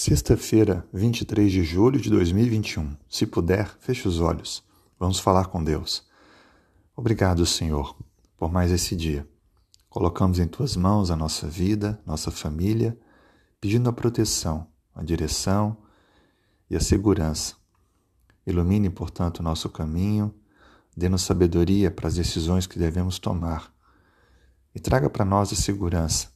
Sexta-feira, 23 de julho de 2021. Se puder, feche os olhos. Vamos falar com Deus. Obrigado, Senhor, por mais esse dia. Colocamos em tuas mãos a nossa vida, nossa família, pedindo a proteção, a direção e a segurança. Ilumine, portanto, o nosso caminho, dê-nos sabedoria para as decisões que devemos tomar. E traga para nós a segurança,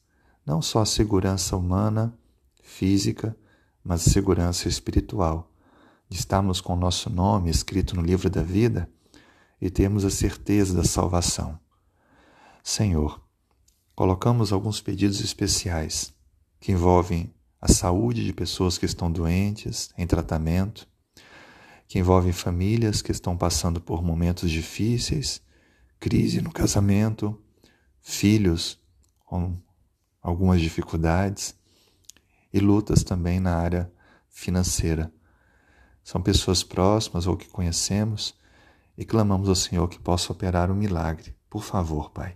não só a segurança humana, física, mas segurança espiritual, de estarmos com o nosso nome escrito no livro da vida e termos a certeza da salvação. Senhor, colocamos alguns pedidos especiais que envolvem a saúde de pessoas que estão doentes, em tratamento, que envolvem famílias que estão passando por momentos difíceis, crise no casamento, filhos com algumas dificuldades e lutas também na área financeira. São pessoas próximas ou que conhecemos e clamamos ao Senhor que possa operar um milagre. Por favor, Pai.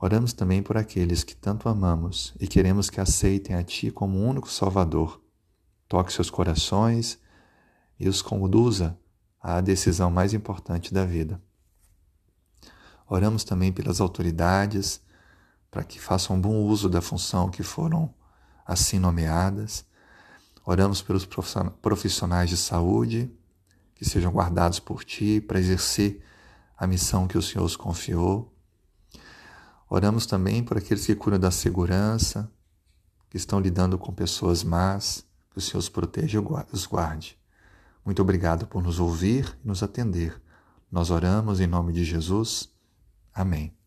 Oramos também por aqueles que tanto amamos e queremos que aceitem a Ti como o único Salvador. Toque seus corações e os conduza à decisão mais importante da vida. Oramos também pelas autoridades, para que façam bom uso da função que foram assim nomeadas. Oramos pelos profissionais de saúde que sejam guardados por Ti para exercer a missão que o Senhor os confiou. Oramos também por aqueles que cuidam da segurança, que estão lidando com pessoas más, que o Senhor os proteja e os guarde. Muito obrigado por nos ouvir e nos atender. Nós oramos em nome de Jesus. Amém.